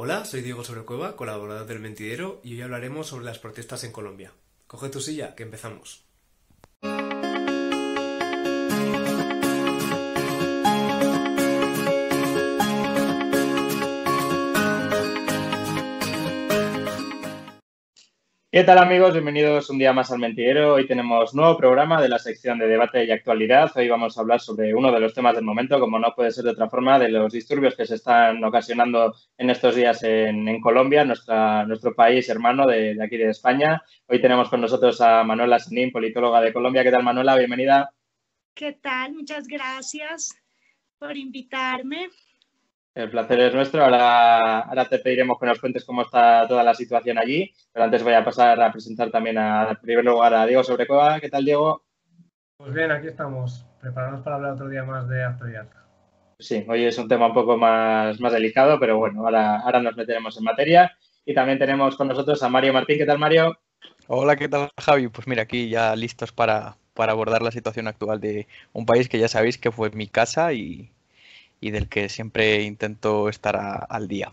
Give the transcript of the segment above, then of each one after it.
Hola, soy Diego Sobrecueva, colaborador del Mentidero, y hoy hablaremos sobre las protestas en Colombia. Coge tu silla, que empezamos. ¿Qué tal amigos? Bienvenidos un día más al Mentidero. Hoy tenemos nuevo programa de la sección de debate y actualidad. Hoy vamos a hablar sobre uno de los temas del momento, como no puede ser de otra forma, de los disturbios que se están ocasionando en estos días en, Colombia, nuestra, nuestro país hermano de, aquí de España. Hoy tenemos con nosotros a Manuela Sanín, politóloga de Colombia. ¿Qué tal Manuela? Bienvenida. ¿Qué tal? Muchas gracias por invitarme. El placer es nuestro. Ahora, ahora te pediremos que nos cuentes cómo está toda la situación allí, pero antes voy a pasar a presentar también, a, en primer lugar, a Diego Sobrecueva. ¿Qué tal, Diego? Pues bien, aquí estamos, preparados para hablar otro día más de actualidad. Sí, hoy es un tema un poco más, más delicado, pero bueno, ahora, ahora nos meteremos en materia. Y también tenemos con nosotros a Mario Martín. ¿Qué tal, Mario? Hola, ¿qué tal, Javi? Pues mira, aquí ya listos para, para abordar la situación actual de un país que ya sabéis que fue mi casa y, y del que siempre intento estar al día.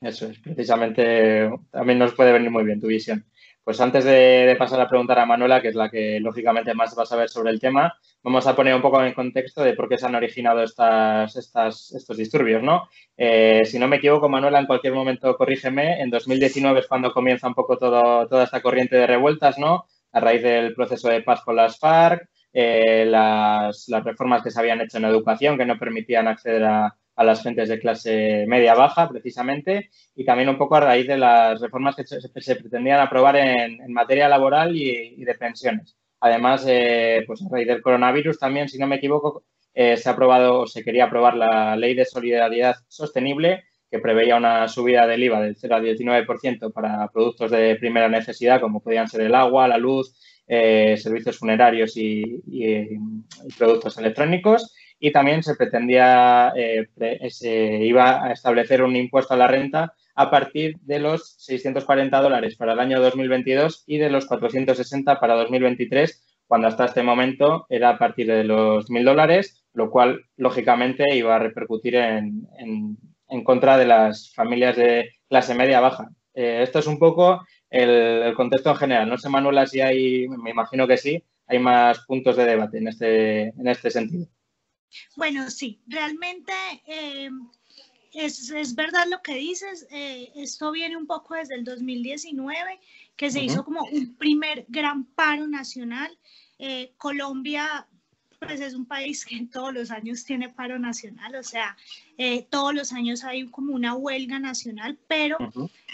Eso es, precisamente también nos puede venir muy bien tu visión. Pues antes de, pasar a preguntar a Manuela, que es la que lógicamente más va a saber sobre el tema, vamos a poner un poco en contexto de por qué se han originado estas, estos disturbios, ¿no? Eh, si no me equivoco, Manuela, en cualquier momento corrígeme, en 2019 es cuando comienza un poco toda esta corriente de revueltas, ¿no? A raíz del proceso de paz con las FARC, eh, las, reformas que se habían hecho en educación que no permitían acceder a, las gentes de clase media-baja, precisamente, y también un poco a raíz de las reformas que se, pretendían aprobar en, materia laboral y, de pensiones. Además, eh, pues a raíz del coronavirus también, si no me equivoco, eh, se ha aprobado o se quería aprobar la Ley de Solidaridad Sostenible, que preveía una subida del IVA del 0 al 19% para productos de primera necesidad, como podían ser el agua, la luz, eh, servicios funerarios y, productos electrónicos. Y también se pretendía, eh, se iba a establecer un impuesto a la renta a partir de los 640 dólares para el año 2022 y de los 460 para 2023, cuando hasta este momento era a partir de los 1.000 dólares, lo cual lógicamente iba a repercutir en, en, contra de las familias de clase media baja. Eh, esto es un poco el, contexto en general. No sé, Manuela, si hay, me imagino que sí, hay más puntos de debate en este, en este sentido. Bueno, sí, realmente eh, es, es, verdad lo que dices. Eh, esto viene un poco desde el 2019, que se hizo como un primer gran paro nacional. Eh, Colombia pues es un país que todos los años tiene paro nacional, o sea, eh, todos los años hay como una huelga nacional, pero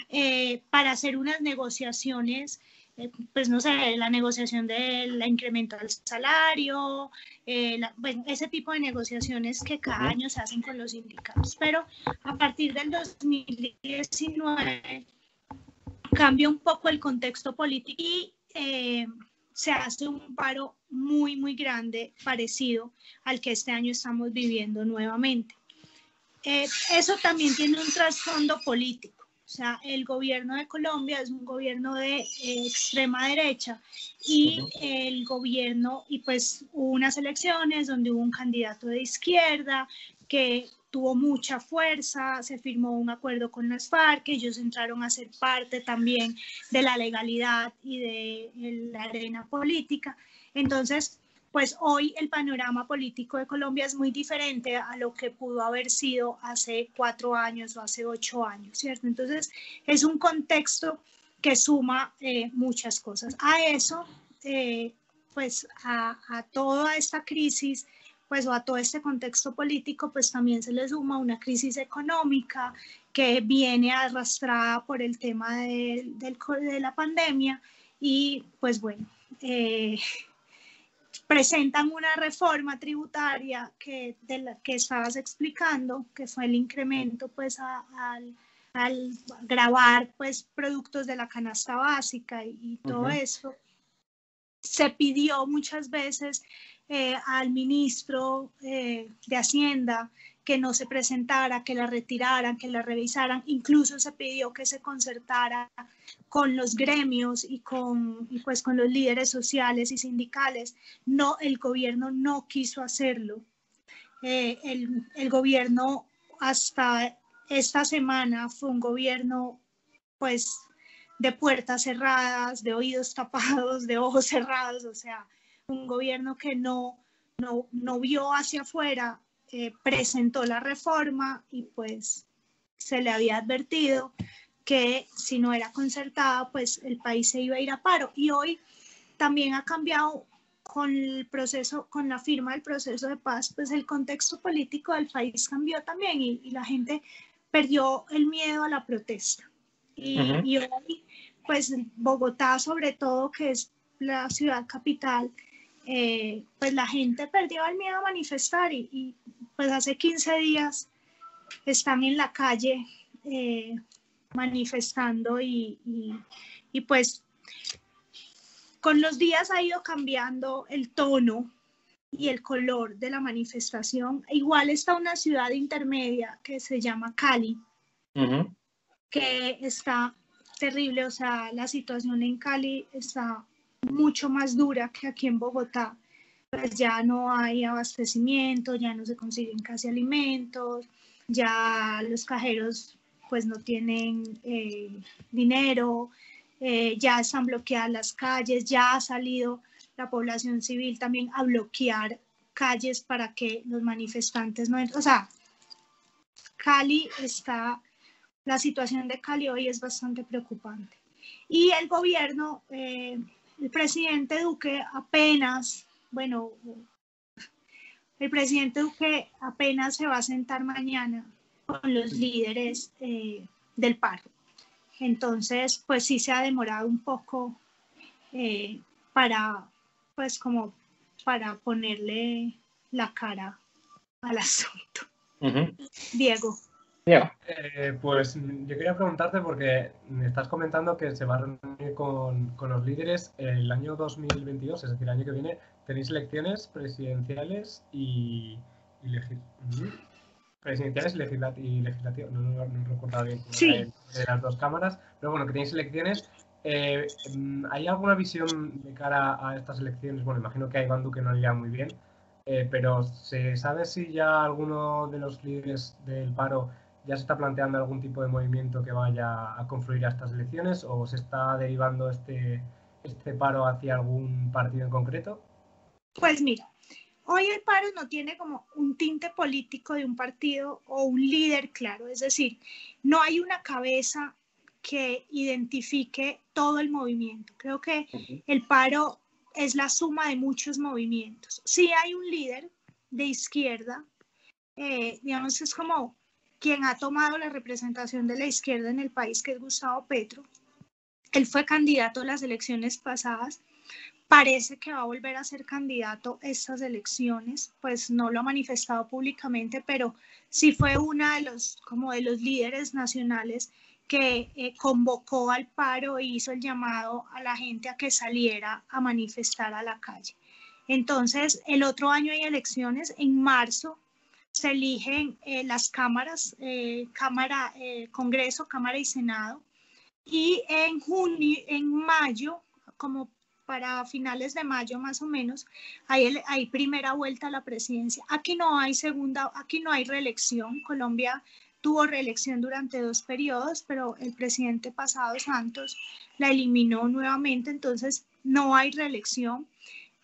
eh, para hacer unas negociaciones, eh, pues no sé, la negociación del incremento del salario, bueno, ese tipo de negociaciones que cada año se hacen con los sindicatos, pero a partir del 2019 cambia un poco el contexto político y se hace un paro muy, muy grande, parecido al que este año estamos viviendo nuevamente. Eh, eso también tiene un trasfondo político. O sea, el gobierno de Colombia es un gobierno de eh, extrema derecha y el gobierno, y pues hubo unas elecciones donde hubo un candidato de izquierda que tuvo mucha fuerza, se firmó un acuerdo con las FARC, ellos entraron a ser parte también de la legalidad y de la arena política. Entonces, pues hoy el panorama político de Colombia es muy diferente a lo que pudo haber sido hace cuatro años o hace ocho años, ¿cierto? Entonces, es un contexto que suma eh, muchas cosas. A eso, eh, pues a, a toda esta crisis pues o a todo este contexto político, pues también se le suma una crisis económica que viene arrastrada por el tema de, de la pandemia y pues bueno, eh, presentan una reforma tributaria que, de la que estabas explicando, que fue el incremento pues al, al grabar pues productos de la canasta básica y, todo eso. Se pidió muchas veces eh, al ministro eh, de Hacienda que no se presentara, que la retiraran, que la revisaran. Incluso se pidió que se concertara con los gremios y con, pues con los líderes sociales y sindicales. No, el gobierno no quiso hacerlo. Eh, el, el, gobierno hasta esta semana fue un gobierno pues de puertas cerradas, de oídos tapados, de ojos cerrados, o sea, un gobierno que no, no, no vio hacia afuera, eh, presentó la reforma y pues se le había advertido que si no era concertada, pues el país se iba a ir a paro. Y hoy también ha cambiado con el proceso, con la firma del proceso de paz, pues el contexto político del país cambió también y, la gente perdió el miedo a la protesta. Y, y, hoy, pues Bogotá sobre todo, que es la ciudad capital, eh, pues la gente perdió el miedo a manifestar y, pues hace 15 días están en la calle eh, manifestando y, y, pues con los días ha ido cambiando el tono y el color de la manifestación. Igual está una ciudad intermedia que se llama Cali, que está terrible, o sea, la situación en Cali está mucho más dura que aquí en Bogotá. Pues ya no hay abastecimiento, ya no se consiguen casi alimentos, ya los cajeros pues no tienen eh, dinero, eh, ya están bloqueadas las calles, ya ha salido la población civil también a bloquear calles para que los manifestantes no entren. O sea, Cali está, la situación de Cali hoy es bastante preocupante. Y el gobierno, eh, el presidente Duque apenas, bueno, el presidente Duque apenas se va a sentar mañana con los líderes eh, del paro. Entonces, pues sí se ha demorado un poco eh, para, pues como para ponerle la cara al asunto. Diego. Eh, pues yo quería preguntarte porque me estás comentando que se va a reunir con, con, los líderes el año 2022, es decir, el año que viene tenéis elecciones presidenciales y, y presidenciales y legislativas, no, no, no, recuerdo bien de, las dos cámaras, pero bueno, que tenéis elecciones. Eh, ¿Hay alguna visión de cara a estas elecciones? Bueno, imagino que a Iván Duque no le irá muy bien, eh, pero ¿se sabe si ya alguno de los líderes del paro ya se está planteando algún tipo de movimiento que vaya a confluir a estas elecciones o se está derivando este, este paro hacia algún partido en concreto? Pues mira, Hoy el paro no tiene como un tinte político de un partido o un líder claro, es decir, no hay una cabeza que identifique todo el movimiento. Creo que el paro es la suma de muchos movimientos. Sí hay un líder de izquierda, eh, digamos, es como quien ha tomado la representación de la izquierda en el país, que es Gustavo Petro. Él fue candidato a las elecciones pasadas, parece que va a volver a ser candidato estas elecciones, pues no lo ha manifestado públicamente, pero sí fue una de los, como de los líderes nacionales que eh, convocó al paro e hizo el llamado a la gente a que saliera a manifestar a la calle. Entonces, el otro año hay elecciones, en marzo se eligen eh, las cámaras, eh, Cámara, Congreso, Cámara y Senado, y en junio, en mayo, como para finales de mayo más o menos, hay, hay primera vuelta a la presidencia. Aquí no hay segunda, aquí no hay reelección. Colombia tuvo reelección durante dos periodos, pero el presidente pasado Santos la eliminó nuevamente, entonces no hay reelección.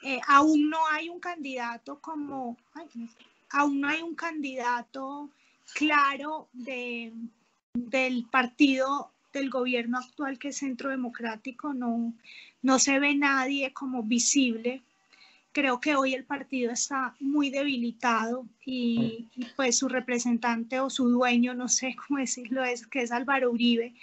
Eh, aún no hay un candidato como, aún no hay un candidato claro de, del partido del gobierno actual que es Centro Democrático, no, no se ve nadie como visible. Creo que hoy el partido está muy debilitado y, pues su representante o su dueño, no sé cómo decirlo, es que es Álvaro Uribe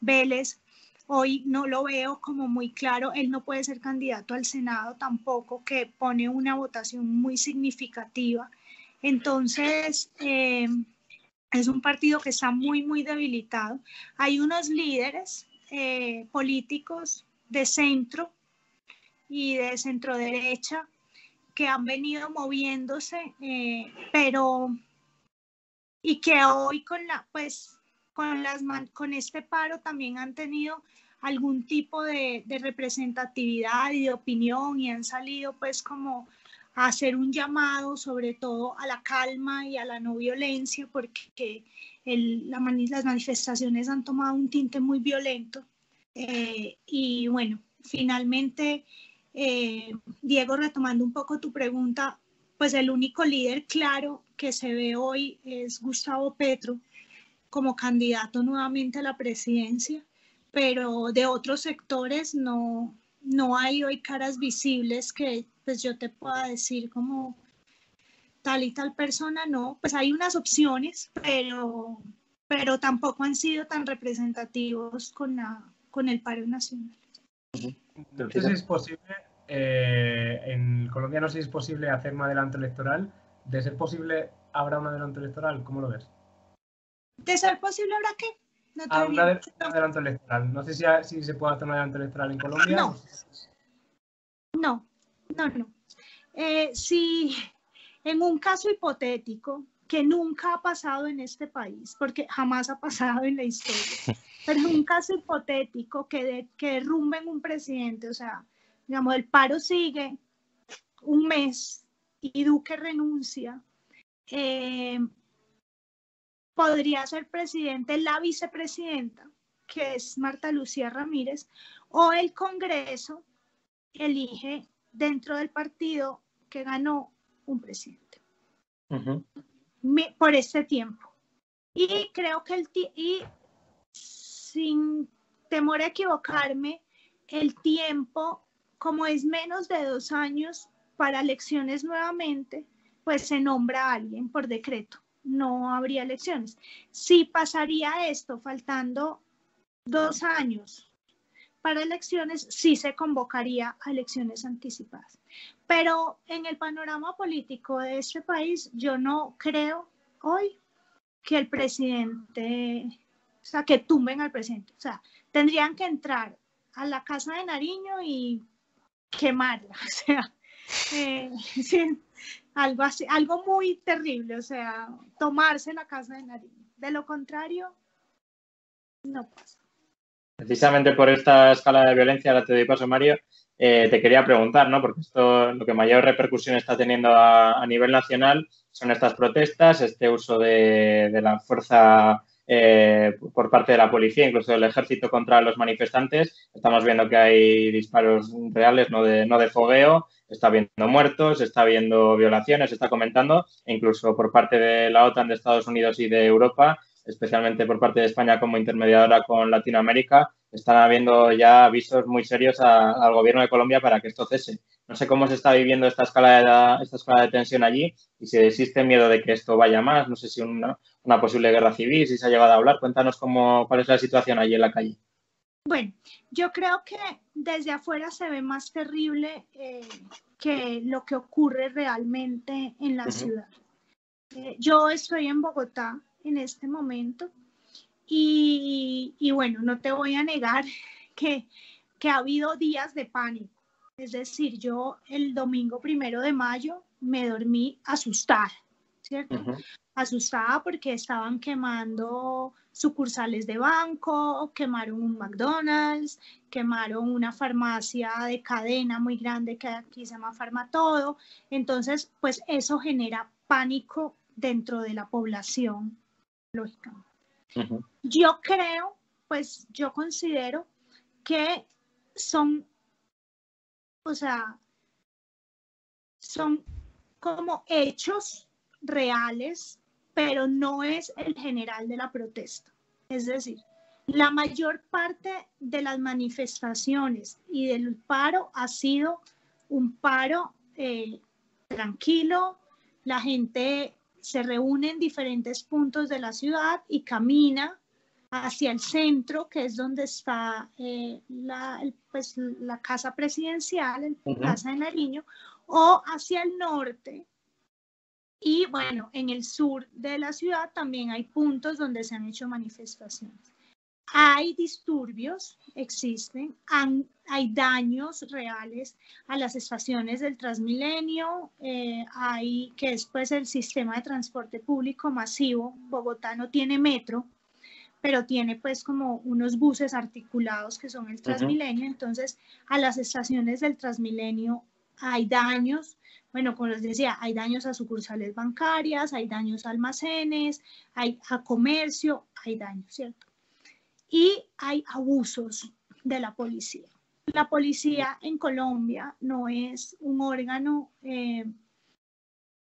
Vélez. Hoy no lo veo como muy claro. Él no puede ser candidato al Senado tampoco, que pone una votación muy significativa. Entonces, eh, es un partido que está muy, muy debilitado. Hay unos líderes eh, políticos de centro y de centro derecha que han venido moviéndose, eh, pero y que hoy con la pues con las con este paro también han tenido algún tipo de, de, representatividad y de opinión y han salido pues como hacer un llamado sobre todo a la calma y a la no violencia, porque las manifestaciones han tomado un tinte muy violento. Eh, y bueno, finalmente, eh, Diego, retomando un poco tu pregunta, pues el único líder claro que se ve hoy es Gustavo Petro como candidato nuevamente a la presidencia, pero de otros sectores no, no hay hoy caras visibles que pues yo te pueda decir como tal y tal persona, no, pues hay unas opciones, pero, pero tampoco han sido tan representativos con, la, con el paro nacional. No sé si es posible, eh, en Colombia no sé si es posible hacer un adelanto electoral. De ser posible, ¿habrá un adelanto electoral? ¿Cómo lo ves? ¿De ser posible habrá qué? No ah, un, adelanto electoral. No sé si, si, se puede hacer un adelanto electoral en Colombia. No, no, no. no. Eh, si en un caso hipotético que nunca ha pasado en este país, porque jamás ha pasado en la historia, pero en un caso hipotético que, de, que derrumben un presidente, o sea, digamos, el paro sigue un mes y Duque renuncia, eh, podría ser presidente la vicepresidenta, que es Marta Lucía Ramírez, o el Congreso elige dentro del partido que ganó un presidente por este tiempo. Y creo que el y sin temor a equivocarme, el tiempo, como es menos de dos años para elecciones nuevamente, pues se nombra a alguien por decreto no habría elecciones. Si pasaría esto faltando dos años para elecciones, sí se convocaría a elecciones anticipadas. Pero en el panorama político de este país, yo no creo hoy que el presidente, o sea, que tumben al presidente. O sea, tendrían que entrar a la casa de Nariño y quemarla. O sea, eh, algo así, algo muy terrible, o sea, tomarse la casa de Nariño. De lo contrario, no pasa. Precisamente por esta escala de violencia, la te doy paso, Mario, eh, te quería preguntar, ¿no? Porque esto lo que mayor repercusión está teniendo a, nivel nacional son estas protestas, este uso de, la fuerza eh, por parte de la policía, incluso del ejército contra los manifestantes. Estamos viendo que hay disparos reales, no de, no de fogueo, está habiendo muertos, está habiendo violaciones, está comentando, incluso por parte de la OTAN de Estados Unidos y de Europa, especialmente por parte de España como intermediadora con Latinoamérica, están habiendo ya avisos muy serios al gobierno de Colombia para que esto cese. No sé cómo se está viviendo esta escala de, esta escala de tensión allí y si existe miedo de que esto vaya más, no sé si una, una posible guerra civil, si se ha llegado a hablar. Cuéntanos cómo, cuál es la situación allí en la calle. Bueno, yo creo que desde afuera se ve más terrible eh, que lo que ocurre realmente en la ciudad. Eh, yo estoy en Bogotá en este momento y, bueno, no te voy a negar que, que ha habido días de pánico. Es decir, yo el domingo primero de mayo me dormí asustada, ¿cierto? Asustada porque estaban quemando sucursales de banco, quemaron un McDonald's, quemaron una farmacia de cadena muy grande que aquí se llama Farmatodo. Entonces, pues eso genera pánico dentro de la población, lógicamente. Yo creo, pues yo considero que son, o sea, son como hechos reales pero no es el general de la protesta. Es decir, la mayor parte de las manifestaciones y del paro ha sido un paro eh, tranquilo, la gente se reúne en diferentes puntos de la ciudad y camina hacia el centro, que es donde está eh, la, pues, la, casa presidencial, la Casa de Nariño, o hacia el norte, y bueno, en el sur de la ciudad también hay puntos donde se han hecho manifestaciones. Hay disturbios, existen, hay daños reales a las estaciones del Transmilenio, eh, hay que es pues el sistema de transporte público masivo. Bogotá no tiene metro, pero tiene pues como unos buses articulados que son el Transmilenio. Entonces, a las estaciones del Transmilenio hay daños, bueno, como les decía, hay daños a sucursales bancarias, hay daños a almacenes, hay a comercio, hay daños, ¿cierto? Y hay abusos de la policía. La policía en Colombia no es un órgano eh,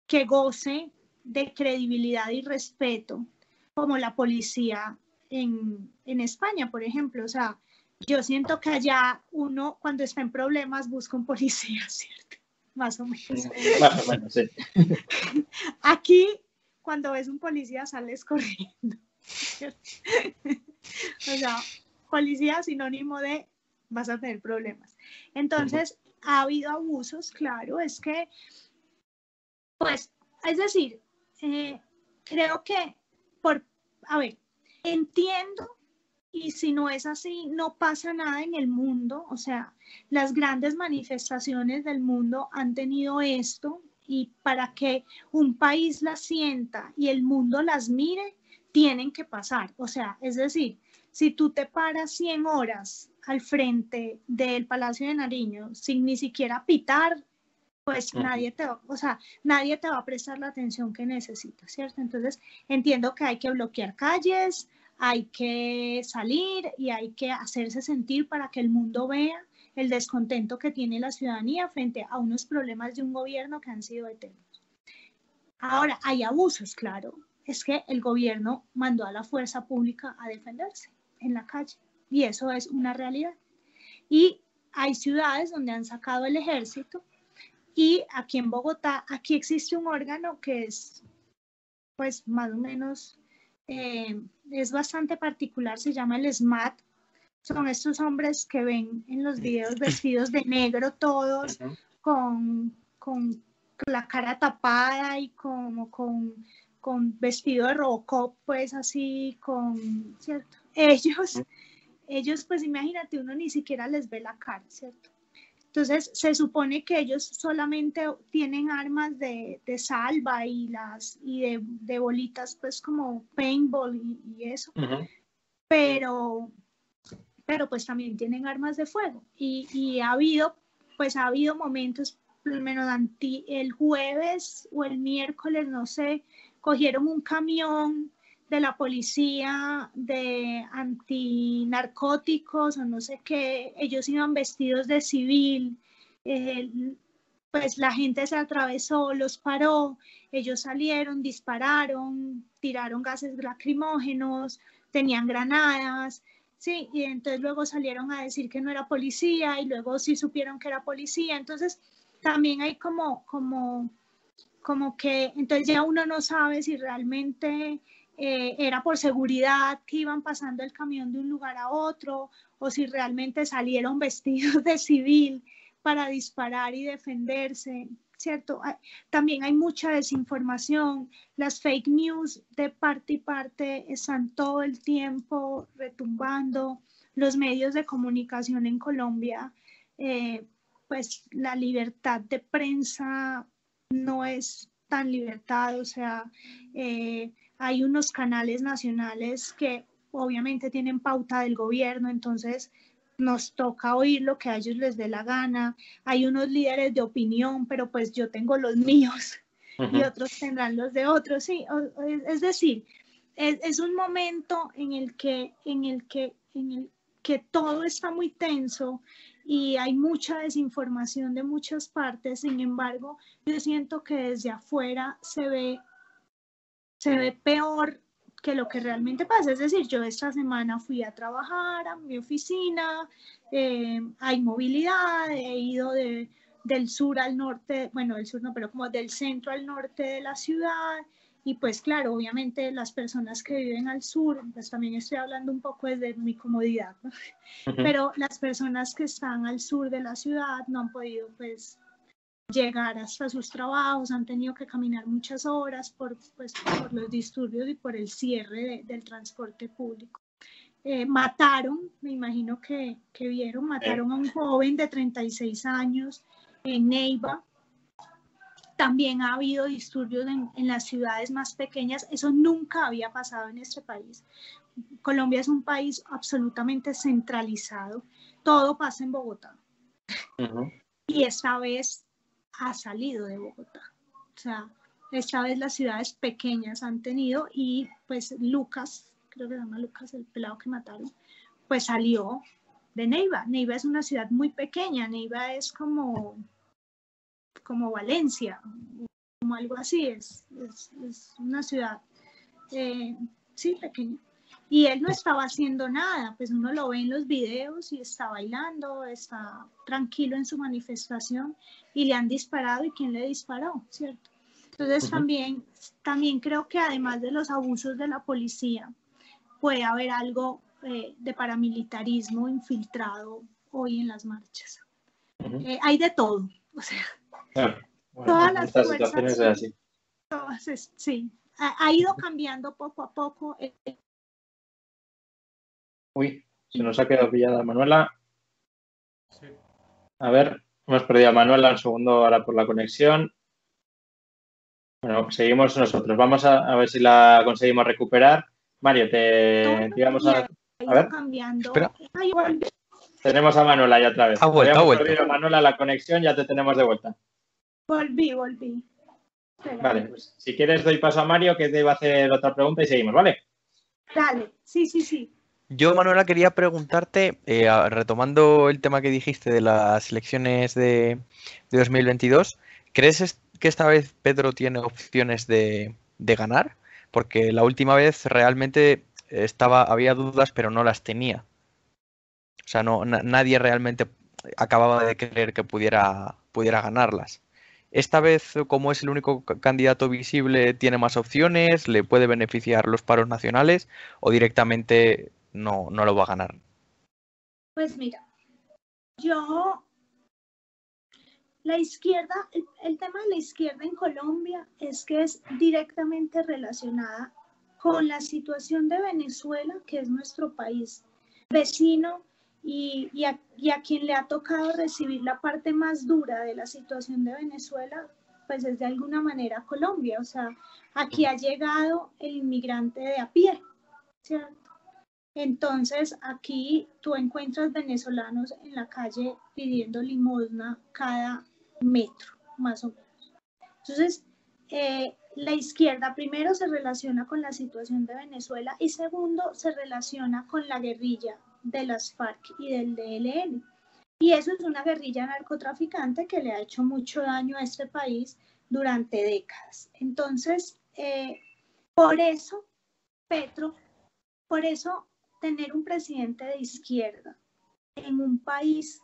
que goce de credibilidad y respeto como la policía en, en España, por ejemplo. O sea, yo siento que allá uno cuando está en problemas busca un policía, ¿cierto? Más o menos. Más o menos, sí. Aquí, cuando ves un policía, sales corriendo. o sea, policía sinónimo de vas a tener problemas. Entonces, ha habido abusos, claro, es que, pues, es decir, eh, creo que por, a ver, entiendo y si no es así, no pasa nada en el mundo. O sea, las grandes manifestaciones del mundo han tenido esto y para que un país las sienta y el mundo las mire, tienen que pasar. O sea, es decir, si tú te paras 100 horas al frente del Palacio de Nariño sin ni siquiera pitar, pues nadie te, o sea, nadie te va a prestar la atención que necesitas, ¿cierto? Entonces, entiendo que hay que bloquear calles, hay que salir y hay que hacerse sentir para que el mundo vea el descontento que tiene la ciudadanía frente a unos problemas de un gobierno que han sido eternos. Ahora, hay abusos, claro. Es que el gobierno mandó a la fuerza pública a defenderse en la calle y eso es una realidad. Y hay ciudades donde han sacado el ejército y aquí en Bogotá, aquí existe un órgano que es pues más o menos eh, es bastante particular, se llama el SMAT. Son estos hombres que ven en los videos vestidos de negro todos, con, con la cara tapada y como con, con vestido de Robocop, pues así, con, ¿cierto? Ellos, ellos, pues imagínate, uno ni siquiera les ve la cara, ¿cierto? Entonces, se supone que ellos solamente tienen armas de, de salva y, las, y de, de, bolitas, pues como paintball y, eso. Pero, pero pues también tienen armas de fuego. Y, y, ha habido, pues ha habido momentos, por lo menos el jueves o el miércoles, no sé, cogieron un camión de la policía de antinarcóticos o no sé qué, ellos iban vestidos de civil, eh, pues la gente se atravesó, los paró, ellos salieron, dispararon, tiraron gases lacrimógenos, tenían granadas, sí, y entonces luego salieron a decir que no era policía y luego sí supieron que era policía, entonces también hay como, como, como que, entonces ya uno no sabe si realmente eh, era por seguridad que iban pasando el camión de un lugar a otro o si realmente salieron vestidos de civil para disparar y defenderse, ¿cierto? También hay mucha desinformación, las fake news de parte y parte están todo el tiempo retumbando, los medios de comunicación en Colombia, eh, pues la libertad de prensa no es tan libertad, o sea, eh, hay unos canales nacionales que obviamente tienen pauta del gobierno, entonces nos toca oír lo que a ellos les dé la gana. Hay unos líderes de opinión, pero pues yo tengo los míos y otros tendrán los de otros. Sí, es decir, es, un momento en el que, en el que, en el que todo está muy tenso y hay mucha desinformación de muchas partes. Sin embargo, yo siento que desde afuera se ve se ve peor que lo que realmente pasa. Es decir, yo esta semana fui a trabajar a mi oficina, eh, hay movilidad, he ido de, del sur al norte, bueno, del sur no, pero como del centro al norte de la ciudad. Y pues claro, obviamente las personas que viven al sur, pues también estoy hablando un poco desde mi comodidad, ¿no? pero las personas que están al sur de la ciudad no han podido pues llegar hasta sus trabajos, han tenido que caminar muchas horas por, pues, por los disturbios y por el cierre del transporte público. Eh, mataron, me imagino que, que vieron, mataron a un joven de 36 años en Neiva. También ha habido disturbios en, en las ciudades más pequeñas. Eso nunca había pasado en este país. Colombia es un país absolutamente centralizado. Todo pasa en Bogotá. Y esta vez ha salido de Bogotá. O sea, esta vez las ciudades pequeñas han tenido y pues Lucas, creo que se llama Lucas, el pelado que mataron, pues salió de Neiva. Neiva es una ciudad muy pequeña, Neiva es como, como Valencia, como algo así, es, es, una ciudad, eh, sí, pequeña. Y él no estaba haciendo nada, pues uno lo ve en los videos y está bailando, está tranquilo en su manifestación y le han disparado y quién le disparó, ¿cierto? Entonces también, también creo que además de los abusos de la policía, puede haber algo eh, de paramilitarismo infiltrado hoy en las marchas. Eh, hay de todo, o sea, todas las fuerzas, así. Todas, sí, ha, ido cambiando poco a poco. Uy, se nos ha quedado pillada Manuela. A ver, hemos perdido a Manuela un segundo ahora por la conexión. Bueno, seguimos nosotros. Vamos a, ver si la conseguimos recuperar. Mario, te, vamos a, a ver. Tenemos a Manuela ya otra vez. Ha vuelto, ha vuelto. Manuela la conexión, ya te tenemos de vuelta. Volví, volví. Vale, pues si quieres doy paso a Mario que te va a hacer otra pregunta y seguimos, ¿vale? Dale, sí, sí, sí. Yo, Manuela, quería preguntarte, eh, retomando el tema que dijiste de las elecciones de, 2022, ¿crees que esta vez Pedro tiene opciones de, ganar? Porque la última vez realmente estaba, había dudas, pero no las tenía. O sea, no, nadie realmente acababa de creer que pudiera, pudiera ganarlas. Esta vez, como es el único candidato visible, tiene más opciones, le puede beneficiar los paros nacionales o directamente no, no lo va a ganar? Pues mira, yo, la izquierda, el, tema de la izquierda en Colombia es que es directamente relacionada con la situación de Venezuela, que es nuestro país vecino y, y, a, quien le ha tocado recibir la parte más dura de la situación de Venezuela, pues es de alguna manera Colombia. O sea, aquí ha llegado el inmigrante de a pie, ¿cierto? Entonces, aquí tú encuentras venezolanos en la calle pidiendo limosna cada metro, más o menos. Entonces, eh, la izquierda primero se relaciona con la situación de Venezuela y segundo se relaciona con la guerrilla de las FARC y del DLN. Y eso es una guerrilla narcotraficante que le ha hecho mucho daño a este país durante décadas. Entonces, eh, por eso, Petro, por eso tener un presidente de izquierda en un país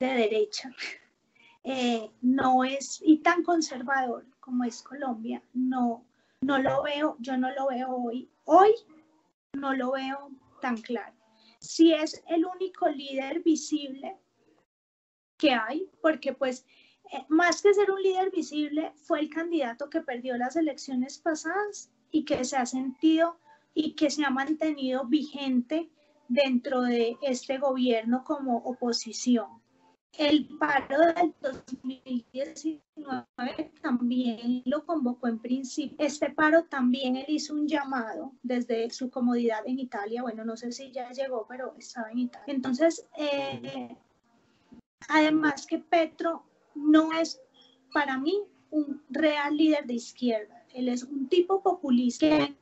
de derecha eh, no es, y tan conservador como es Colombia, no, no lo veo, yo no lo veo hoy. Hoy no lo veo tan claro. Si es el único líder visible que hay, porque pues eh, más que ser un líder visible, fue el candidato que perdió las elecciones pasadas y que se ha sentido y que se ha mantenido vigente dentro de este gobierno como oposición. El paro del 2019 también lo convocó en principio. Este paro también él hizo un llamado desde su comodidad en Italia. Bueno, no sé si ya llegó, pero estaba en Italia. Entonces, eh, además que Petro no es para mí un real líder de izquierda. Él es un tipo populista que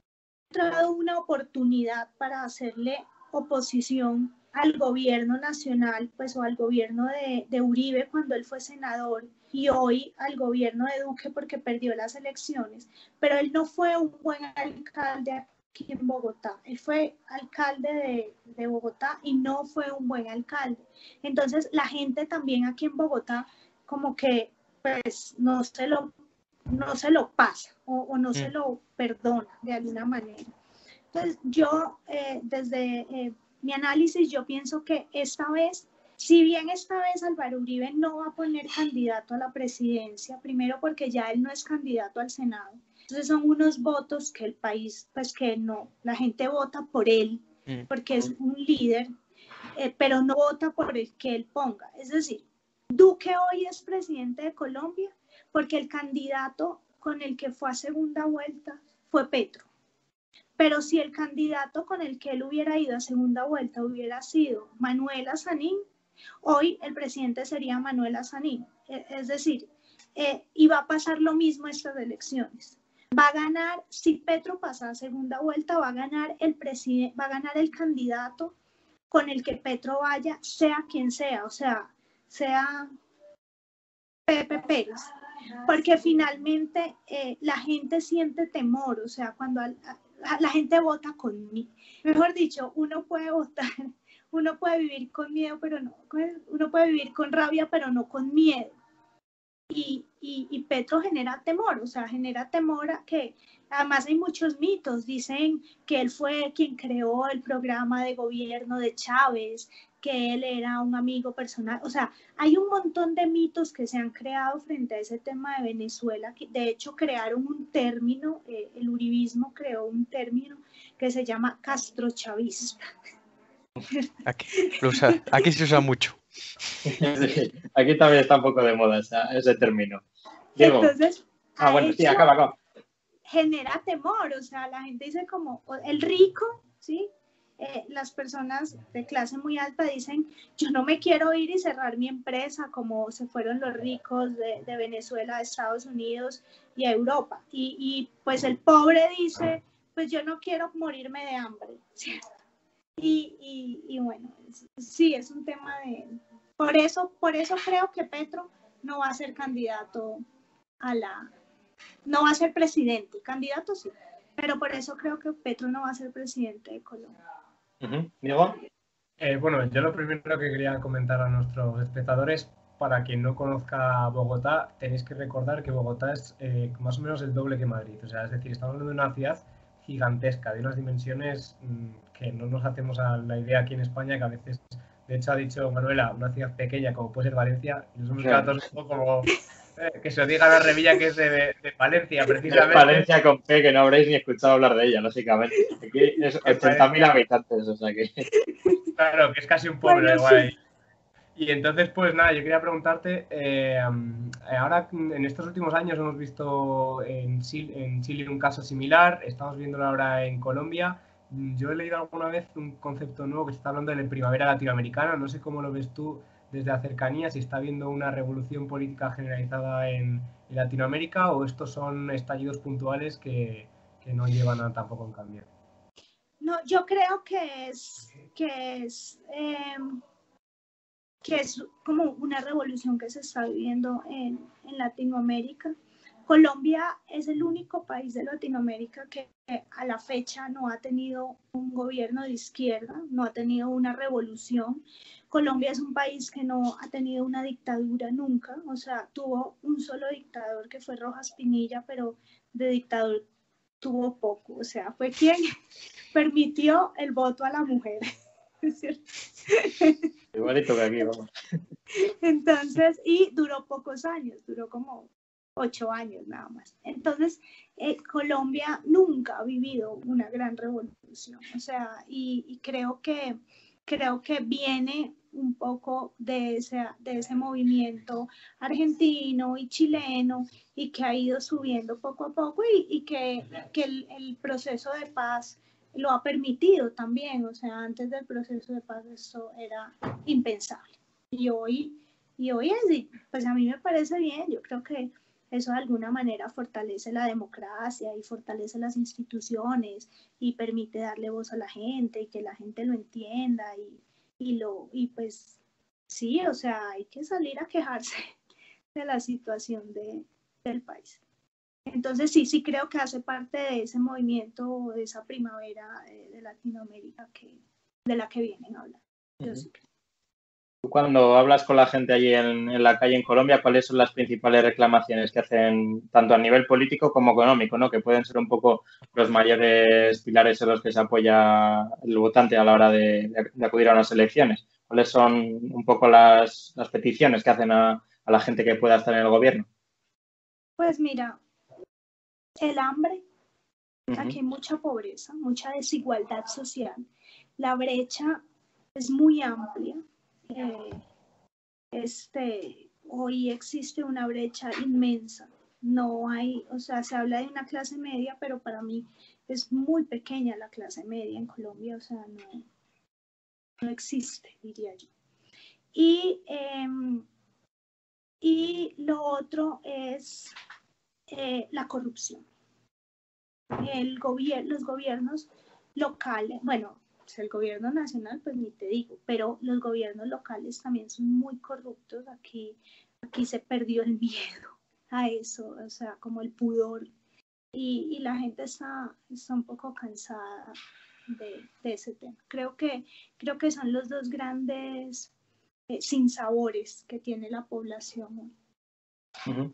encontrado una oportunidad para hacerle oposición al gobierno nacional, pues o al gobierno de, de, Uribe cuando él fue senador y hoy al gobierno de Duque porque perdió las elecciones, pero él no fue un buen alcalde aquí en Bogotá, él fue alcalde de, de Bogotá y no fue un buen alcalde. Entonces la gente también aquí en Bogotá como que pues no se lo no se lo pasa o, no se mm. lo perdona de alguna manera. Entonces, yo eh, desde eh, mi análisis, yo pienso que esta vez, si bien esta vez Álvaro Uribe no va a poner candidato a la presidencia, primero porque ya él no es candidato al Senado, entonces son unos votos que el país, pues que no, la gente vota por él, mm. porque es un líder, eh, pero no vota por el que él ponga. Es decir, Duque hoy es presidente de Colombia porque el candidato con el que fue a segunda vuelta fue Petro. Pero si el candidato con el que él hubiera ido a segunda vuelta hubiera sido Manuela Sanín, hoy el presidente sería Manuela Sanín. E, es decir, eh, y va a pasar lo mismo estas elecciones. Va a ganar, si Petro pasa a segunda vuelta, va a ganar el presidente, va a ganar el candidato con el que Petro vaya, sea quien sea, o sea, sea Pepe Pérez, porque finalmente eh, la gente siente temor, o sea, cuando la gente vota con mí, mejor dicho, uno puede votar, uno puede vivir con miedo, pero no, uno puede vivir con rabia, pero no con miedo. Y, y, Petro genera temor, o sea, genera temor a que, además hay muchos mitos, dicen que él fue quien creó el programa de gobierno de Chávez, que él era un amigo personal, o sea, hay un montón de mitos que se han creado frente a ese tema de Venezuela, que de hecho crearon un término, eh, el uribismo creó un término que se llama castrochavista. Aquí, aquí se usa mucho. aquí también está un poco de moda ese término. Entonces, ah, bueno, sí, acaba, acaba. Genera temor, o sea, la gente dice como, el rico, ¿sí? Eh, las personas de clase muy alta dicen, yo no me quiero ir y cerrar mi empresa como se fueron los ricos de, Venezuela a Estados Unidos y Europa. Y, y, pues el pobre dice, pues yo no quiero morirme de hambre. Y, y, y bueno, sí, es un tema de... Por eso, por eso creo que Petro no va a ser candidato a la... No va a ser presidente, candidato sí, pero por eso creo que Petro no va a ser presidente de Colombia. Diego. Eh, bueno, yo lo primero que quería comentar a nuestros espectadores, para quien no conozca Bogotá, tenéis que recordar que Bogotá es eh, más o menos el doble que Madrid. O sea, es decir, estamos hablando de una ciudad gigantesca, de unas dimensiones mm, que no nos hacemos a la idea aquí en España, que a veces, de hecho ha dicho Manuela, una ciudad pequeña como puede ser Valencia, y nos hemos quedado como que se os diga la Revilla que es de, Valencia, precisamente. Valencia con P, que no habréis ni escuchado hablar de ella, lógicamente. Aquí es 80.000 habitantes, o sea que... Claro, que es casi un pueblo igual. Y entonces, pues nada, yo quería preguntarte, eh, ahora en estos últimos años hemos visto en Chile, en Chile un caso similar, estamos viéndolo ahora en Colombia. Yo he leído alguna vez un concepto nuevo que se está hablando de la primavera latinoamericana, no sé cómo lo ves tú desde la cercanía, si está habiendo una revolución política generalizada en, Latinoamérica o estos son estallidos puntuales que, no llevan a tampoco un cambio. No, yo creo que es, que es, em, que es como una revolución que se está viviendo en, en Latinoamérica. Colombia es el único país de Latinoamérica que a la fecha no ha tenido un gobierno de izquierda, no ha tenido una revolución. Colombia es un país que no ha tenido una dictadura nunca, o sea, tuvo un solo dictador que fue Rojas Pinilla, pero de dictador tuvo poco, o sea, fue quien permitió el voto a la mujer. Igualito que aquí, vamos. Entonces, y duró pocos años, duró como ocho años nada más. Entonces, eh, Colombia nunca ha vivido una gran revolución, o sea, y, creo que creo que viene un poco de ese, de ese movimiento argentino y chileno y que ha ido subiendo poco a poco y, que, que el, el, proceso de paz lo ha permitido también, o sea, antes del proceso de paz eso era impensable. Y hoy, y hoy es, pues a mí me parece bien, yo creo que eso de alguna manera fortalece la democracia y fortalece las instituciones y permite darle voz a la gente y que la gente lo entienda y, y lo y pues sí, o sea, hay que salir a quejarse de la situación de, del país. Entonces sí, sí creo que hace parte de ese movimiento, de esa primavera de, Latinoamérica que, de la que vienen hablando. Yo sí creo cuando hablas con la gente allí en, la calle en Colombia, ¿cuáles son las principales reclamaciones que hacen tanto a nivel político como económico, ¿no? que pueden ser un poco los mayores pilares en los que se apoya el votante a la hora de, acudir a unas elecciones? ¿Cuáles son un poco las, peticiones que hacen a, la gente que pueda estar en el gobierno? Pues mira, el hambre, aquí hay mucha pobreza, mucha desigualdad social, la brecha es muy amplia este, hoy existe una brecha inmensa. No hay, o sea, se habla de una clase media, pero para mí es muy pequeña la clase media en Colombia, o sea, no, no existe, diría yo. Y, em, y lo otro es eh, la corrupción. El gobierno, los gobiernos locales, bueno, pues el gobierno nacional, pues ni te digo, pero los gobiernos locales también son muy corruptos. Aquí, aquí se perdió el miedo a eso, o sea, como el pudor. Y, la gente está, está un poco cansada de, ese tema. Creo que, creo que son los dos grandes eh, sinsabores que tiene la población hoy.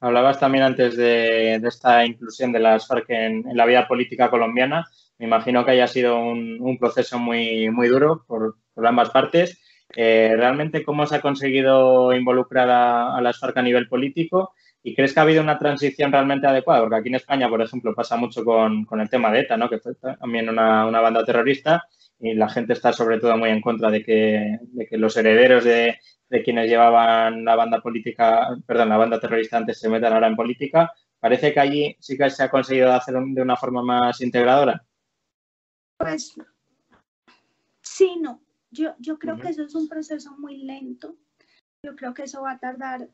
Hablabas también antes de, esta inclusión de las FARC en, la vida política colombiana. Me imagino que haya sido un, proceso muy, muy duro por, ambas partes. Eh, ¿Realmente cómo se ha conseguido involucrar a, las FARC a nivel político? ¿Y crees que ha habido una transición realmente adecuada? Porque aquí en España, por ejemplo, pasa mucho con, el tema de ETA, ¿no? que fue también una, una, banda terrorista, y la gente está sobre todo muy en contra de que, de que los herederos de, de quienes llevaban la banda política, perdón, la banda terrorista antes se metan ahora en política. Parece que allí sí que se ha conseguido hacer de una forma más integradora. Pues sí, no. Yo, yo creo que eso es un proceso muy lento. Yo creo que eso va a tardar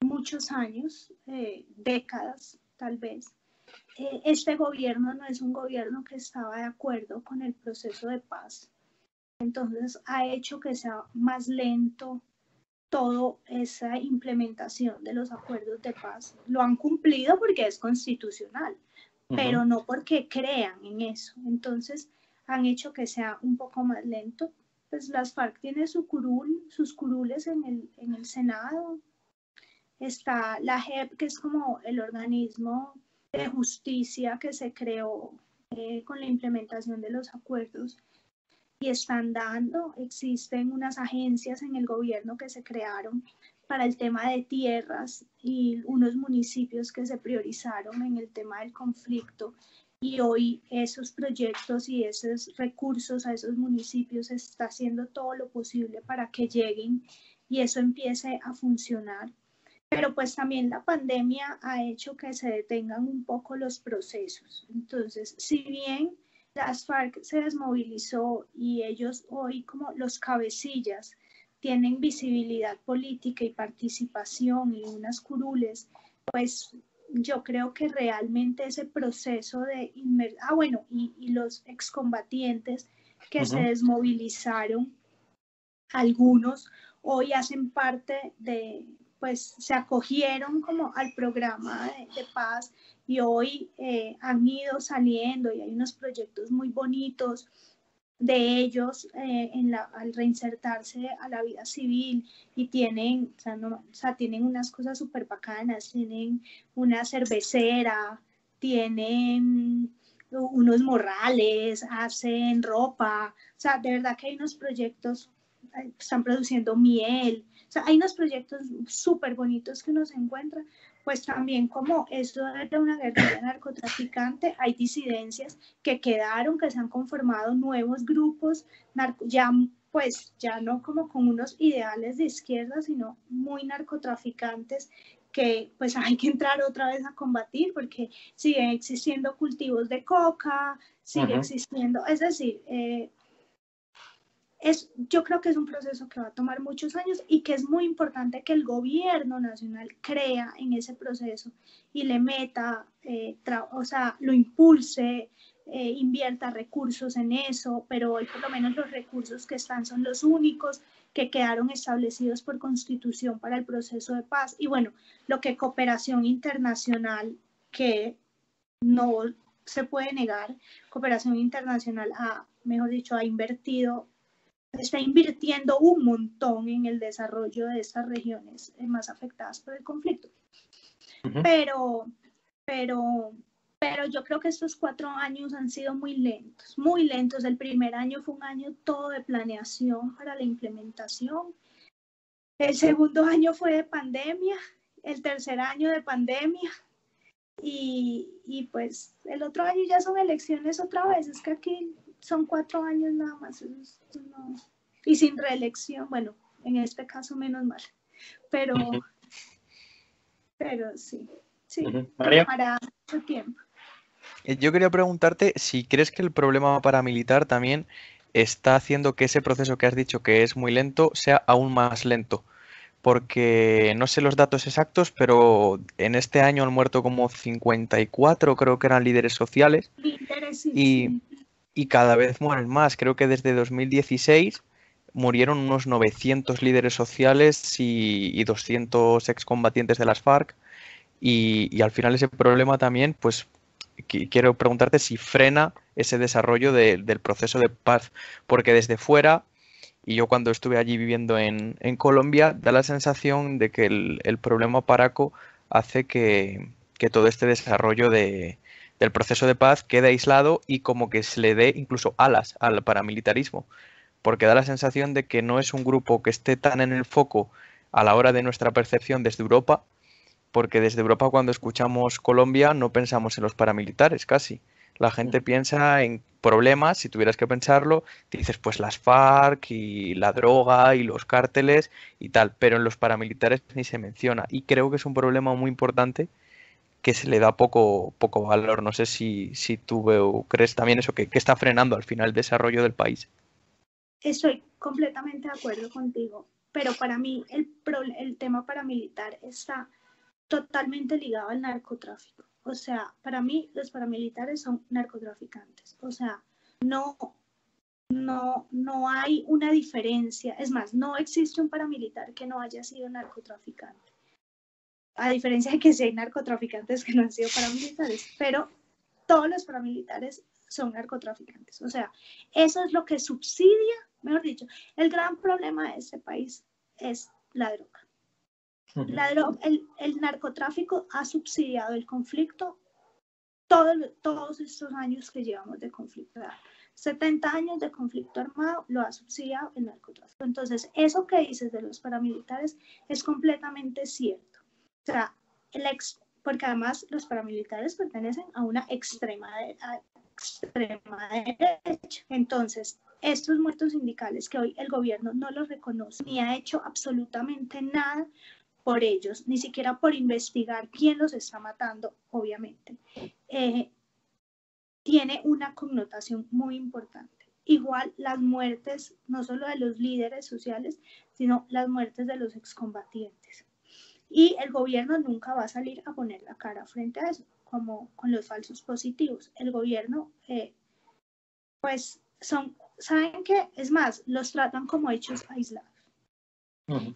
muchos años, eh, décadas tal vez. Eh, este gobierno no es un gobierno que estaba de acuerdo con el proceso de paz entonces ha hecho que sea más lento toda esa implementación de los acuerdos de paz. Lo han cumplido porque es constitucional, pero no porque crean en eso. Entonces han hecho que sea un poco más lento. Pues las FARC su curul, sus curules en el, en el Senado. Está la JEP, que es como el organismo de justicia que se creó eh, con la implementación de los acuerdos y están dando. Existen unas agencias en el gobierno que se crearon para el tema de tierras y unos municipios que se priorizaron en el tema del conflicto. Y hoy esos proyectos y esos recursos a esos municipios está haciendo todo lo posible para que lleguen y eso empiece a funcionar. Pero pues también la pandemia ha hecho que se detengan un poco los procesos. Entonces, si bien las FARC se desmovilizó y ellos hoy como los cabecillas tienen visibilidad política y participación y unas curules, pues yo creo que realmente ese proceso de ah bueno y, los excombatientes que se desmovilizaron algunos hoy hacen parte de pues se acogieron como al programa de paz y hoy eh, han ido saliendo y hay unos proyectos muy bonitos de ellos eh, en la, al reinsertarse a la vida civil y tienen, o sea, tienen unas cosas súper bacanas, tienen una cervecera, tienen unos morrales, hacen ropa, o sea, de verdad que hay unos proyectos, eh, están produciendo miel, o sea, hay unos proyectos súper bonitos que uno se encuentra, pues también como esto de una guerrilla narcotraficante, hay disidencias que quedaron, que se han conformado nuevos grupos, ya pues ya no como con unos ideales de izquierda, sino muy narcotraficantes que pues hay que entrar otra vez a combatir porque siguen existiendo cultivos de coca, sigue existiendo, es decir, eh, yo creo que es un proceso que va a tomar muchos años y que es muy importante que el gobierno nacional crea en ese proceso y le meta, eh, o sea, lo impulse, eh, invierta recursos en eso, pero hoy por lo menos los recursos que están son los únicos que quedaron establecidos por constitución para el proceso de paz. Y bueno, lo que cooperación internacional, que no se puede negar, cooperación internacional ha, mejor dicho, ha invertido está invirtiendo un montón en el desarrollo de estas regiones eh, más afectadas por el conflicto. Pero, pero, pero yo creo que estos cuatro años han sido muy lentos, muy lentos. El primer año fue un año todo de planeación para la implementación. El segundo año fue de pandemia, el tercer año de pandemia. Y, y pues el otro año ya son elecciones otra vez. Es que aquí son cuatro años nada más. Y sin reelección, bueno, en este caso menos mal. Pero, pero sí, sí, para mucho tiempo. Eh, yo quería preguntarte si crees que el problema paramilitar también está haciendo que ese proceso que has dicho que es muy lento sea aún más lento. porque no sé los datos exactos, pero en este año han muerto como 54, creo que eran líderes sociales. y, y cada vez mueren más. Creo que desde 2016 murieron unos 900 líderes sociales y, 200 excombatientes de las FARC. Y, al final ese problema también, pues quiero preguntarte si frena ese desarrollo del proceso de paz, porque desde fuera, y yo cuando estuve allí viviendo en, Colombia, da la sensación de que el, problema paraco hace que, todo este desarrollo del proceso de paz quede aislado y como que se le dé incluso alas al paramilitarismo porque da la sensación de que no es un grupo que esté tan en el foco a la hora de nuestra percepción desde Europa, porque desde Europa cuando escuchamos Colombia no pensamos en los paramilitares casi. La gente piensa en problemas, si tuvieras que pensarlo, dices pues las FARC y la droga y los cárteles y tal, pero en los paramilitares ni se menciona. Y creo que es un problema muy importante que se le da poco, poco valor. No sé si, si tú crees también eso, que, que está frenando al final el desarrollo del país. Estoy completamente de acuerdo contigo, pero para mí el, el tema paramilitar está totalmente ligado al narcotráfico. O sea, para mí los paramilitares son narcotraficantes. O sea, no, no, no hay una diferencia. Es más, no existe un paramilitar que no haya sido narcotraficante. A diferencia de que si hay narcotraficantes que no han sido paramilitares, pero todos los paramilitares son narcotraficantes. O sea, eso es lo que subsidia, mejor dicho, el gran problema de este país es la droga. La el, el, narcotráfico ha subsidiado el conflicto todos estos años que llevamos de conflicto. 70 años de conflicto armado lo ha subsidiado el narcotráfico. Entonces, eso que dices de los paramilitares es completamente cierto. Sea, ex, porque además los paramilitares pertenecen a una extrema, extrema derecha. Entonces, estos muertos sindicales que hoy el gobierno no los reconoce ni ha hecho absolutamente nada por ellos, ni siquiera por investigar quién los está matando, obviamente, eh, tiene una connotación muy importante. Igual las muertes, no solo de los líderes sociales, sino las muertes de los excombatientes. Y el gobierno nunca va a salir a poner la cara frente a eso como con los falsos positivos. El gobierno, eh, pues, son, ¿saben qué? Es más, los tratan como hechos aislados.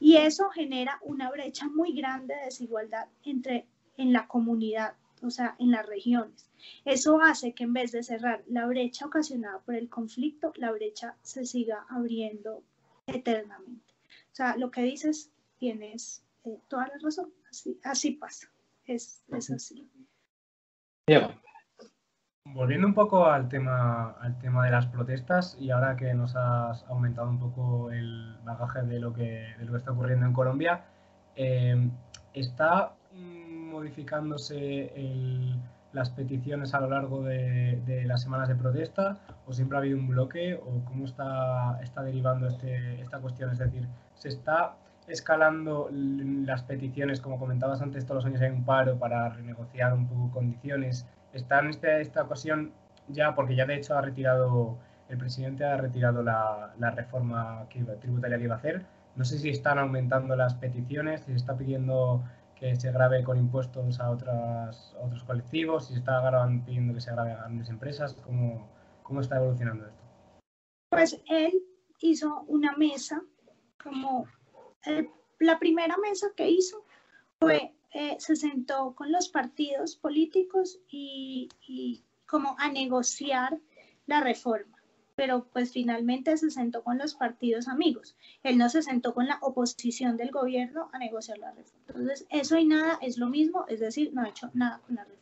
Y eso genera una brecha muy grande de desigualdad entre, en la comunidad, o sea, en las regiones. Eso hace que en vez de cerrar la brecha ocasionada por el conflicto, la brecha se siga abriendo eternamente. O sea, lo que dices, tienes eh, toda la razón. Así, así pasa. Es, es así. Volviendo un poco al tema, al tema de las protestas y ahora que nos has aumentado un poco el bagaje de lo que, lo que está ocurriendo en Colombia, eh, ¿está modificándose las peticiones a lo largo de, las semanas de protesta o siempre ha habido un bloque o cómo está, está derivando este, esta cuestión? Es decir, ¿se está escalando las peticiones, como comentabas antes, todos los años hay un paro para renegociar un poco condiciones. ¿Está en este, esta ocasión ya, porque ya de hecho ha retirado, el presidente ha retirado la, la reforma tributaria que iba a hacer? No sé si están aumentando las peticiones, si se está pidiendo que se grave con impuestos a, otras, otros colectivos, si se está pidiendo que se grave a grandes empresas, ¿cómo, ¿cómo está evolucionando esto? Pues él hizo una mesa como la primera mesa que hizo fue, eh, se sentó con los partidos políticos y, como a negociar la reforma pero pues finalmente se sentó con los partidos amigos. Él no se sentó con la oposición del gobierno a negociar la reforma. Entonces, eso y nada es lo mismo, es decir, no ha hecho nada con la reforma.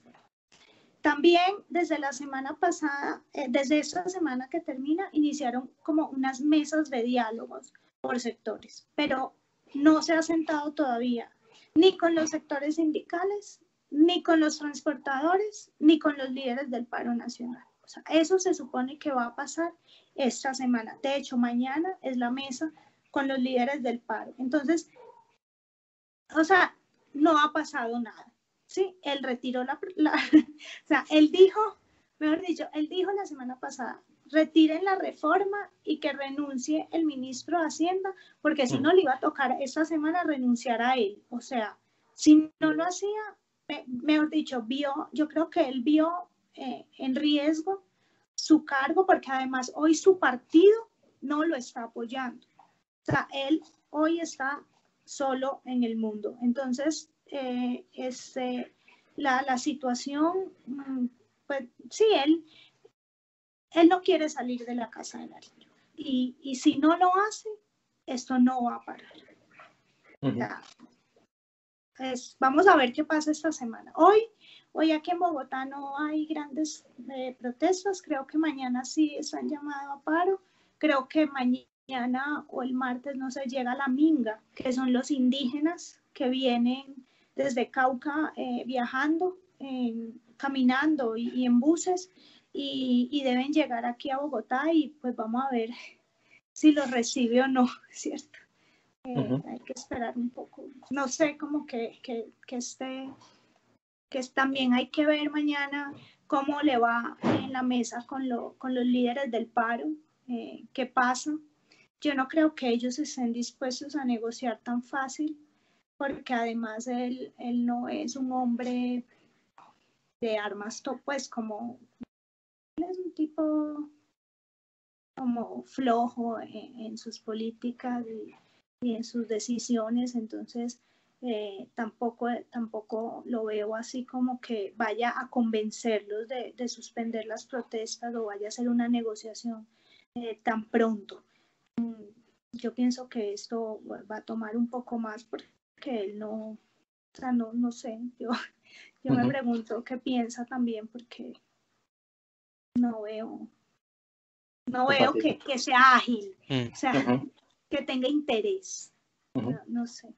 También desde la semana pasada, eh, desde esta semana que termina, iniciaron como unas mesas de diálogos por sectores, pero no se ha sentado todavía ni con los sectores sindicales, ni con los transportadores, ni con los líderes del paro nacional. O sea, eso se supone que va a pasar esta semana. De hecho, mañana es la mesa con los líderes del paro. Entonces, o sea, no ha pasado nada. ¿sí? Él retiró la, la o sea, él dijo, mejor dicho, él dijo la semana pasada, retiren la reforma y que renuncie el ministro de Hacienda, porque si no le iba a tocar esta semana renunciar a él. O sea, si no lo hacía, mejor dicho, vio, yo creo que él vio eh, en riesgo su cargo, porque además hoy su partido no lo está apoyando. O sea, él hoy está solo en el mundo. Entonces, eh, este, la, la, situación, mm, pues sí, él, él no quiere salir de la casa de Nariño. Y, y si no lo hace, esto no va a parar. vamos a ver qué pasa esta semana. Hoy, hoy aquí en Bogotá no hay grandes eh, protestas. Creo que mañana sí están llamados a paro. Creo que mañana o el martes no se llega a la Minga, que son los indígenas que vienen desde Cauca eh, viajando, caminando y, en buses y, deben llegar aquí a Bogotá y pues vamos a ver si los recibe o no, ¿cierto? Eh, hay que esperar un poco. No sé, como que, que, que esté, que también hay que ver mañana cómo le va en la mesa con, lo, con los líderes del paro, eh, qué pasa. Yo no creo que ellos estén dispuestos a negociar tan fácil, porque además él, él no es un hombre de armas, pues como es tipo como flojo en, sus políticas y, en sus decisiones, entonces eh, tampoco, tampoco lo veo así como que vaya a convencerlos de, suspender las protestas o vaya a hacer una negociación eh, tan pronto. Mm, yo pienso que esto va a tomar un poco más porque él no, o sea, no, no sé, yo, yo me pregunto qué piensa también porque no veo, no veo que, sea ágil, mm. o sea, que tenga interés. no, sé.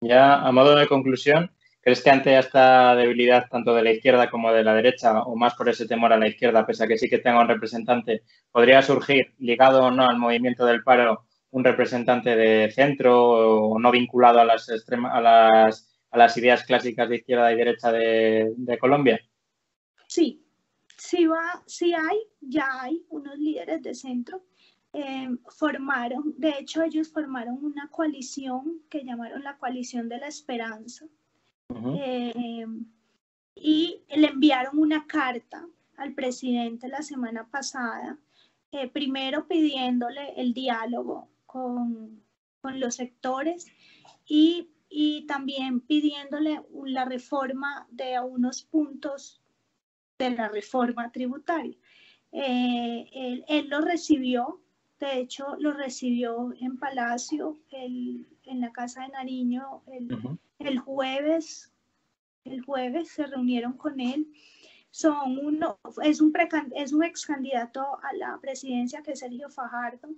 Ya a modo de conclusión, ¿crees que ante esta debilidad tanto de la izquierda como de la derecha, o más por ese temor a la izquierda, pese a que sí que tenga un representante, podría surgir, ligado o no al movimiento del paro, un representante de centro o no vinculado a las, a las, a las ideas clásicas de izquierda y derecha de, de Colombia? Sí, sí, va, sí hay, ya hay unos líderes de centro. Em, formaron, de hecho ellos formaron una coalición que llamaron la coalición de la esperanza em, y le enviaron una carta al presidente la semana pasada, eh, primero pidiéndole el diálogo con, con los sectores y, y, también pidiéndole la reforma de unos puntos de la reforma tributaria. Eh, él, lo recibió, de hecho lo recibió en Palacio, el, en la Casa de Nariño, el, el, jueves, el jueves se reunieron con él. Son uno, es, un es un ex candidato a la presidencia que es Sergio Fajardo.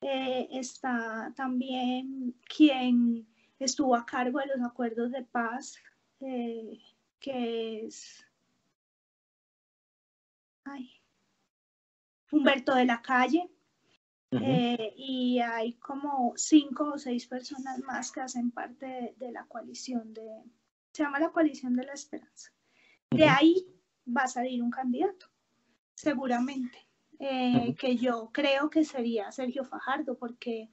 Eh, está también quien estuvo a cargo de los acuerdos de paz, eh, que es Humberto de la Calle. Eh, y hay como cinco o seis personas más que hacen parte de, la coalición de, se llama la coalición de la esperanza. De ahí va a salir un candidato, seguramente, eh, que yo creo que sería Sergio Fajardo, porque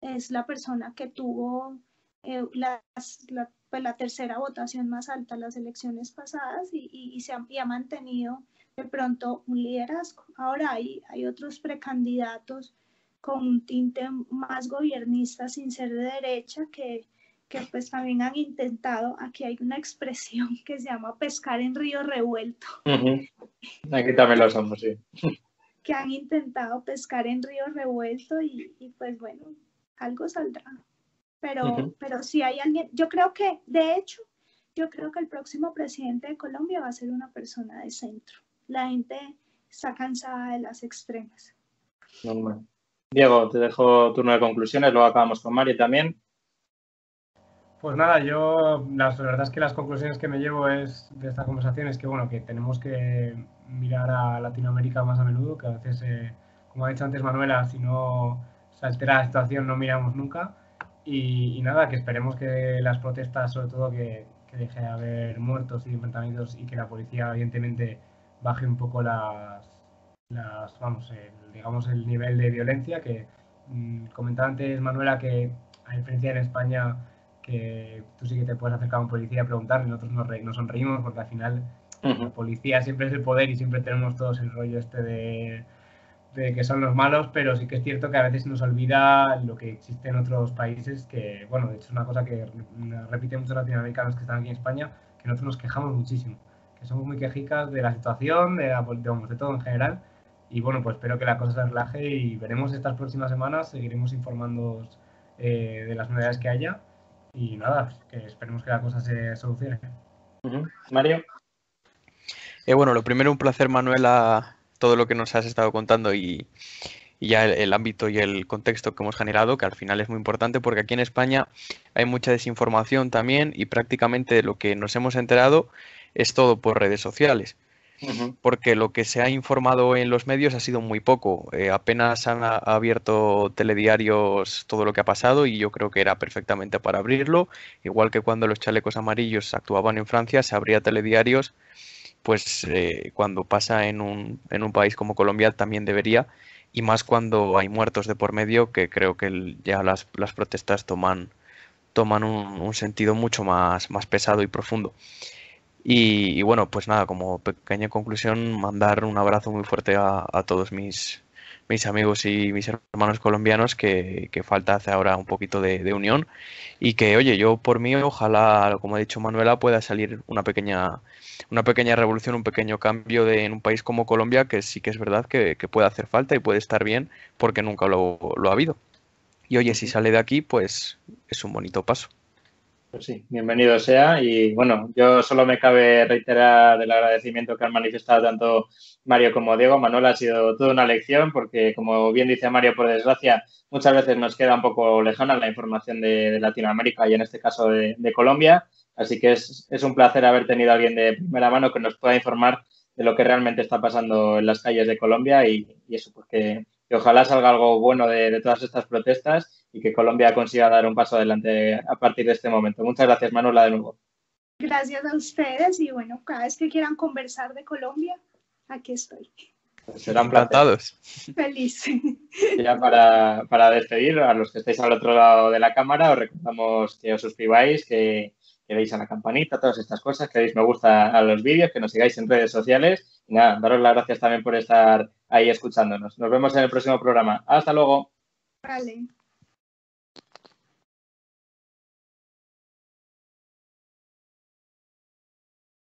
es la persona que tuvo eh, la, pues, la, tercera votación más alta en las elecciones pasadas y, se y ha mantenido de pronto un liderazgo. Ahora hay, hay otros precandidatos con un tinte más gobernista sin ser de derecha que, que pues también han intentado, aquí hay una expresión que se llama pescar en río revuelto. Aquí también lo sí. Que han intentado pescar en río revuelto y, y pues bueno, algo saldrá. Pero, pero si hay alguien, yo creo que, de hecho, yo creo que el próximo presidente de Colombia va a ser una persona de centro la gente está cansada de las extremas. Normal. Diego, te dejo turno de conclusiones, luego acabamos con Mari también. Pues nada, yo la verdad es que las conclusiones que me llevo es de esta conversación es que bueno, que tenemos que mirar a Latinoamérica más a menudo, que a veces, eh, como ha dicho antes Manuela, si no se altera la situación no miramos nunca. Y, nada, que esperemos que las protestas, sobre todo que, que deje de haber muertos y enfrentamientos y que la policía evidentemente baje un poco las, las, vamos, el, digamos el nivel de violencia que mm, comentaba antes Manuela que a diferencia en España que tú sí que te puedes acercar a un policía a preguntarle, nosotros nos, nos sonreímos porque al final la policía siempre es el poder y siempre tenemos todos el rollo este de, de, que son los malos, pero sí que es cierto que a veces nos olvida lo que existe en otros países, que bueno, de hecho es una cosa que repiten muchos latinoamericanos que están aquí en España, que nosotros nos quejamos muchísimo, que somos muy quejicas de la situación, de, de todo en general, y bueno, pues espero que la cosa se relaje y veremos estas próximas semanas, seguiremos informando eh, de las novedades que haya y nada, que esperemos que la cosa se solucione. Mario. Eh, bueno, lo primero, un placer, Manuela, todo lo que nos has estado contando y, ya el, ámbito y el contexto que hemos generado, que al final es muy importante porque aquí en España hay mucha desinformación también y prácticamente lo que nos hemos enterado es todo por redes sociales porque lo que se ha informado en los medios ha sido muy poco. Eh, apenas han abierto telediarios todo lo que ha pasado y yo creo que era perfectamente para abrirlo. Igual que cuando los chalecos amarillos actuaban en Francia, se abría telediarios. Pues eh, cuando pasa en un, en un país como Colombia también debería, y más cuando hay muertos de por medio, que creo que ya las, las protestas toman, toman un, un, sentido mucho más, más pesado y profundo. Y, bueno, pues nada, como pequeña conclusión, mandar un abrazo muy fuerte a, todos mis, mis amigos y mis hermanos colombianos que, falta hace ahora un poquito de, unión y que oye yo por mí ojalá como ha dicho Manuela pueda salir una pequeña una pequeña revolución un pequeño cambio de, en un país como Colombia que sí que es verdad que, puede hacer falta y puede estar bien porque nunca lo, lo ha habido. Y oye si sale de aquí pues es un bonito paso pues sí, bienvenido sea. Y bueno, yo solo me cabe reiterar el agradecimiento que han manifestado tanto Mario como Diego. Manuel ha sido toda una lección porque, como bien dice Mario, por desgracia, muchas veces nos queda un poco lejana la información de, Latinoamérica y en este caso de, Colombia. Así que es, un placer haber tenido a alguien de primera mano que nos pueda informar de lo que realmente está pasando en las calles de Colombia y, eso, porque que ojalá salga algo bueno de todas estas protestas y que Colombia consiga dar un paso adelante a partir de este momento. Muchas gracias, Manuela, de nuevo. Gracias a ustedes y bueno, cada vez que quieran conversar de Colombia, aquí estoy. Serán plantados. Feliz. Ya para, para, despedir, a los que estáis al otro lado de la cámara, os recordamos que os suscribáis, que, que deis a la campanita, todas estas cosas, que deis me gusta a los vídeos, que nos sigáis en redes sociales. Y nada, daros las gracias también por estar ahí escuchándonos. Nos vemos en el próximo programa. Hasta luego. Vale.